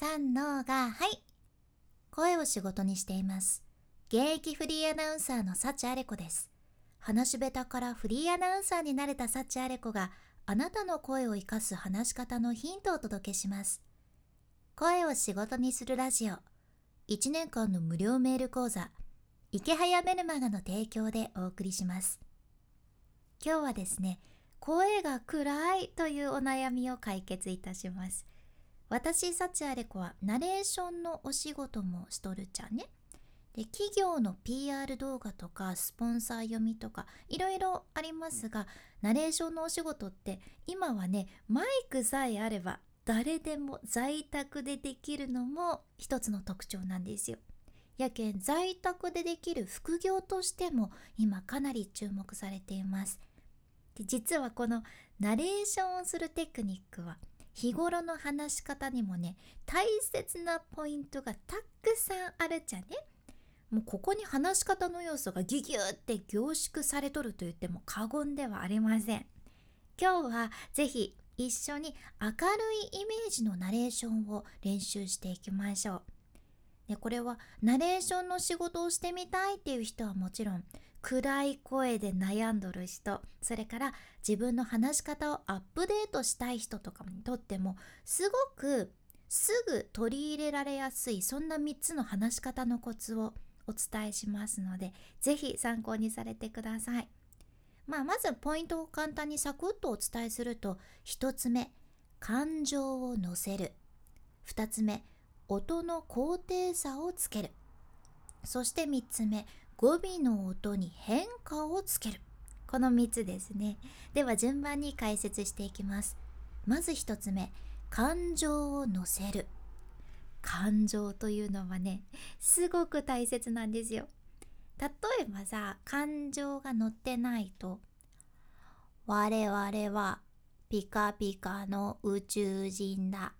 三のがはい。声を仕事にしています。現役フリーアナウンサーの幸あれ子です。話し下手からフリーアナウンサーになれた幸あれ子があなたの声を生かす話し方のヒントをお届けします。声を仕事にするラジオ。1年間の無料メール講座。池早メルマガの提供でお送りします。今日はですね声が暗いというお悩みを解決いたします。私幸あれ子はナレーションのお仕事もしとるちゃんねで企業の PR 動画とかスポンサー読みとかいろいろありますがナレーションのお仕事って今はねマイクさえあれば誰でも在宅でできるのも一つの特徴なんですよ。やけん在宅でできる副業としても今かなり注目されています。で実はこのナレーションをするテクニックは日頃の話し方にもね大切なポイントがたくさんあるじゃね。もうここに話し方の要素がギュギュって凝縮されとると言っても過言ではありません。今日はぜひ一緒に明るいイメージのナレーションを練習していきましょう。でこれはナレーションの仕事をしてみたいっていう人はもちろん暗い声で悩んどる人それから自分の話し方をアップデートしたい人とかにとってもすごくすぐ取り入れられやすいそんな3つの話し方のコツをお伝えしますので是非参考にされてください。まあ、まずポイントを簡単にサクッとお伝えすると1つ目感情を乗せる2つ目音の高低差をつけるそして3つ目語尾の音に変化をつける。この3つですね。では順番に解説していきます。まず1つ目。感情を乗せる。感情というのはねすごく大切なんですよ。例えばさ感情が乗ってないと「我々はピカピカの宇宙人だ」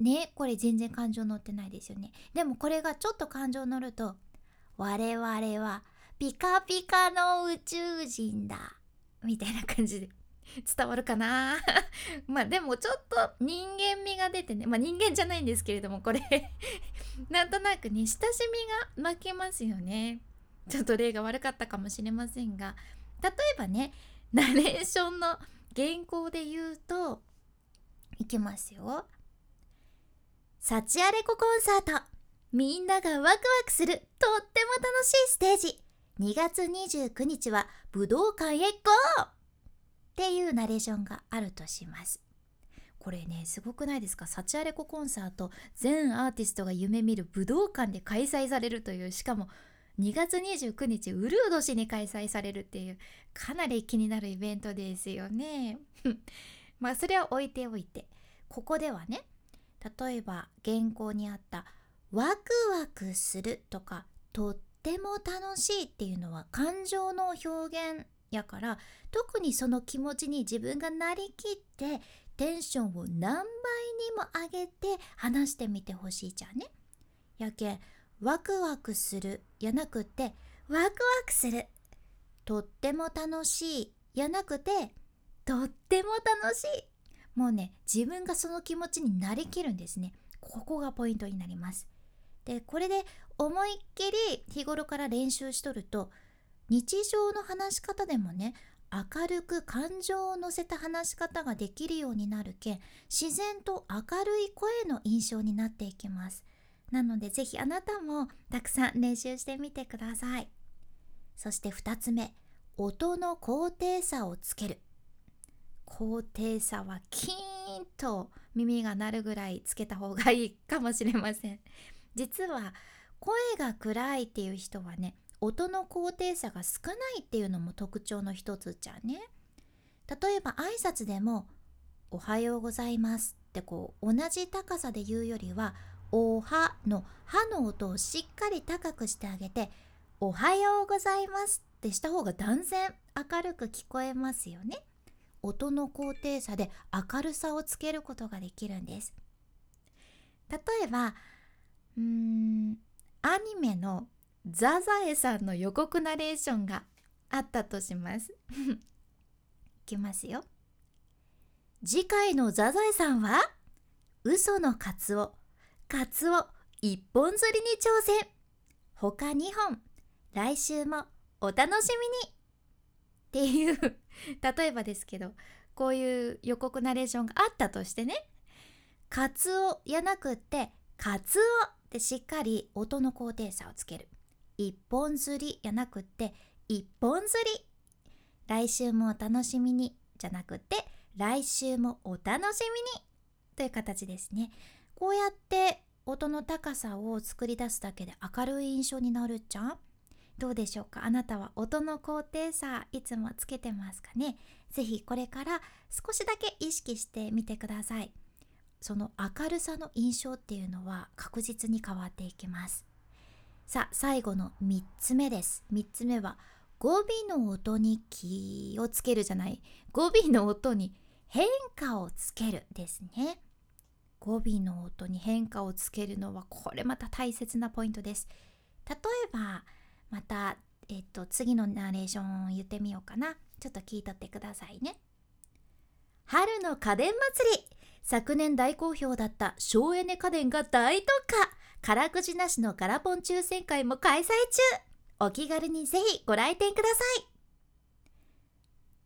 ねこれ全然感情乗ってないですよね。でもこれがちょっと感情乗ると「我々はピカピカの宇宙人だ」みたいな感じで。伝わるかな？まあでもちょっと人間味が出てね。まあ人間じゃないんですけれどもこれ。なんとなくね親しみが負けますよね。ちょっと例が悪かったかもしれませんが。例えばねナレーションの原稿で言うといきますよ。サチアレココンサート。みんながワクワクするとっても楽しいステージ。2月29日は武道館へゴー。っていうナレーションがあるとします。これねすごくないですか？サチアレココンサート全アーティストが夢見る武道館で開催されるというしかも2月29日ウルード市に開催されるっていうかなり気になるイベントですよね。まあそれは置いておいて。ここではね例えば原稿にあった「ワクワクする」とか「とっても楽しい」っていうのは感情の表現やから特にその気持ちに自分がなりきってテンションを何倍にも上げて話してみてほしいじゃんね。やけんワクワクするやなくてワクワクする。とっても楽しいやなくてとっても楽しい。もうね自分がその気持ちになりきるんですね。ここがポイントになります。でこれで思いっきり日頃から練習しとると日常の話し方でもね明るく感情を乗せた話し方ができるようになるけん自然と明るい声の印象になっていきます。なのでぜひあなたもたくさん練習してみてください。そして2つ目音の高低差をつける。高低差はキーンと耳が鳴るぐらいつけた方がいいかもしれません。実は声が暗いっていう人はね音の高低差が少ないっていうのも特徴の一つじゃね例えば挨拶でも「おはようございます」ってこう同じ高さで言うよりはおはのはの音をしっかり高くしてあげておはようございますってした方が断然明るく聞こえますよね。音の高低差で明るさをつけることができるんです。例えば、うーん、アニメのザザエさんの予告ナレーションがあったとします。いきますよ。次回のザザエさんは嘘のカツオ。カツオ一本釣りに挑戦。他2本。来週もお楽しみに。っていう例えばですけどこういう予告ナレーションがあったとしてね。カツオやなくってカツオ。ってしっかり音の高低差をつける。一本釣りやなくって一本釣り。来週もお楽しみに。じゃなくて来週もお楽しみに。という形ですね。こうやって音の高さを作り出すだけで明るい印象になるじゃん。どうでしょうか？あなたは音の高低差いつもつけてますかね？ぜひこれから少しだけ意識してみてください。その明るさの印象っていうのは確実に変わっていきます。さあ最後の3つ目です。3つ目は語尾の音に気をつけるじゃない。語尾の音に変化をつけるですね。語尾の音に変化をつけるのはこれまた大切なポイントです。例えばまたえっと次のナレーションを言ってみようかな。ちょっと聞いとってくださいね。春の家電祭り。昨年大好評だった省エネ家電が大特価。からくじなしのガラポン抽選会も開催中。お気軽にぜひご来店ください。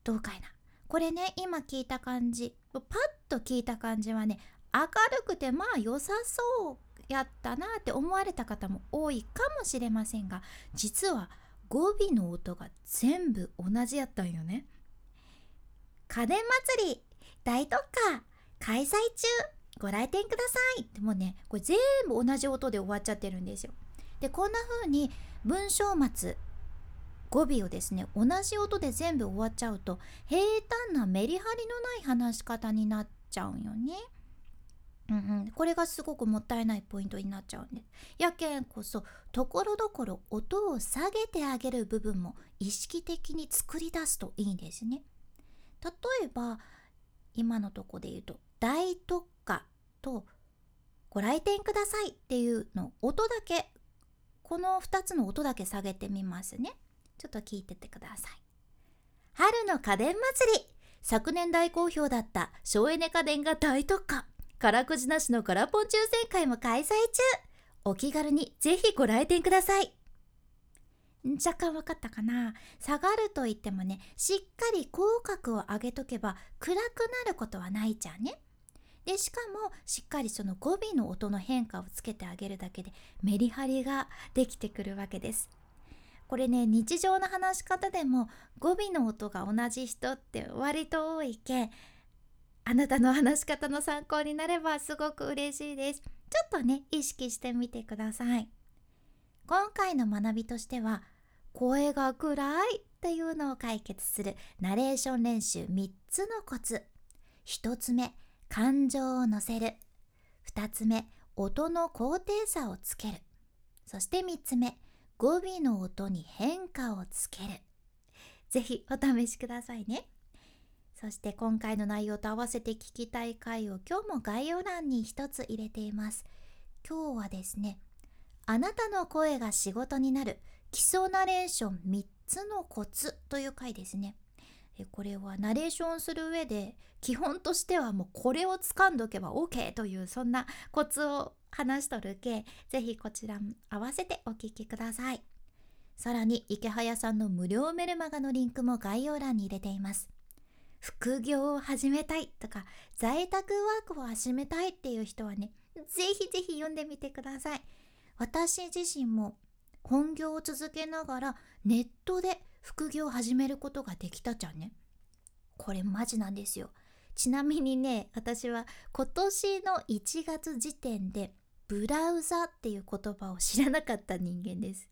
どうかいな。これね今聞いた感じ。パッと聞いた感じはね明るくてまあ良さそうやったなって思われた方も多いかもしれませんが実は語尾の音が全部同じやったんよね。家電祭り大特価。開催中ご来店くださいってもうねこれ全部同じ音で終わっちゃってるんですよでこんな風に文章末語尾をですね同じ音で全部終わっちゃうと平坦なメリハリのない話し方になっちゃうよね。うんうん、これがすごくもったいないポイントになっちゃうんです。やけんこそところどころ音を下げてあげる部分も意識的に作り出すといいんですね。例えば今のとこで言うと「大特価」と「ご来店ください」っていうの音だけこの2つの音だけ下げてみますね。ちょっと聞いててください。春の家電祭り。昨年大好評だった省エネ家電が大特価。からくじなしのガラポン抽選会も開催中。お気軽にぜひご来店ください。若干分かったかな。下がると言ってもねしっかり口角を上げとけば暗くなることはないじゃんね。でしかもしっかりその語尾の音の変化をつけてあげるだけでメリハリができてくるわけです。これね日常の話し方でも語尾の音が同じ人って割と多いけあなたの話し方の参考になればすごく嬉しいです。ちょっとね意識してみてください。今回の学びとしては声が暗いっていうのを解決するナレーション練習3つのコツ。1つ目感情を乗せる。2つ目音の高低差をつける。そして3つ目語尾の音に変化をつける。ぜひお試しくださいね。そして今回の内容と合わせて聞きたい回を今日も概要欄に一つ入れています。今日はですねあなたの声が仕事になる。基礎ナレーション3つのコツという回ですね。これはナレーションする上で基本としてはもうこれを掴んどけば OK というそんなコツを話しとるけぜひこちらも合わせてお聞きください。さらに池早さんの無料メルマガのリンクも概要欄に入れています。副業を始めたいとか在宅ワークを始めたいっていう人はねぜひぜひ読んでみてください。私自身も本業を続けながらネットで副業を始めることができたじゃんね。これマジなんですよ。ちなみにね私は今年の1月時点でブラウザっていう言葉を知らなかった人間です。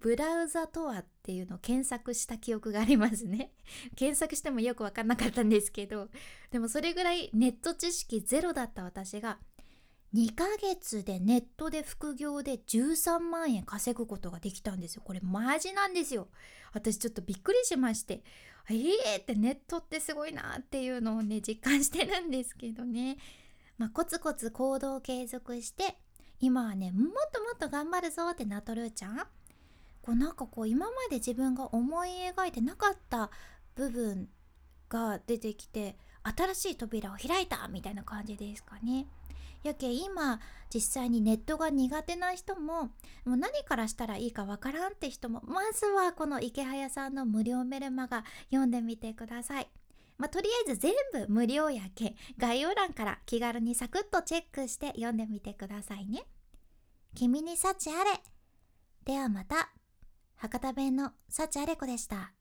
ブラウザとはっていうのを検索した記憶がありますね。検索してもよく分かんなかったんですけどでもそれぐらいネット知識ゼロだった私が2ヶ月でネットで副業で13万円稼ぐことができたんですよ。これマジなんですよ。私ちょっとびっくりしまして。ええー、ってネットってすごいなっていうのをね実感してるんですけどね。まあ、コツコツ行動を継続して今はねもっともっと頑張るぞってなっとるちゃん。こうなんかこう今まで自分が思い描いてなかった部分が出てきて新しい扉を開いたみたいな感じですかね。やけ今実際にネットが苦手な人ももう何からしたらいいかわからんって人もまずはこの池早さんの無料メルマガ読んでみてください。まあ、とりあえず全部無料やけ概要欄から気軽にサクッとチェックして読んでみてくださいね。君に幸あれではまた博多弁の幸あれ子でした。